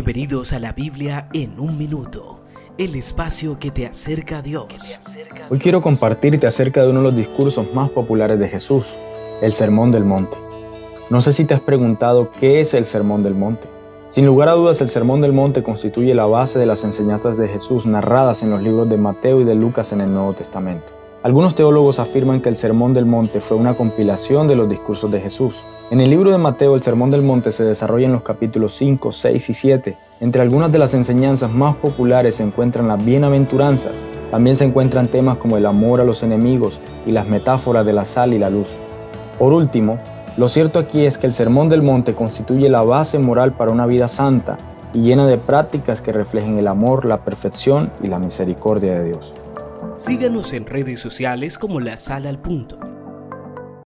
Bienvenidos a la Biblia en un minuto, el espacio que te acerca a Dios. Hoy quiero compartirte acerca de uno de los discursos más populares de Jesús, el Sermón del Monte. No sé si te has preguntado qué es el Sermón del Monte. Sin lugar a dudas, el Sermón del Monte constituye la base de las enseñanzas de Jesús narradas en los libros de Mateo y de Lucas en el Nuevo Testamento. Algunos teólogos afirman que el Sermón del Monte fue una compilación de los discursos de Jesús. En el libro de Mateo, el Sermón del Monte se desarrolla en los capítulos 5, 6 y 7. Entre algunas de las enseñanzas más populares se encuentran las bienaventuranzas. También se encuentran temas como el amor a los enemigos y las metáforas de la sal y la luz. Por último, lo cierto aquí es que el Sermón del Monte constituye la base moral para una vida santa y llena de prácticas que reflejen el amor, la perfección y la misericordia de Dios. Síganos en redes sociales como La Sala al Punto.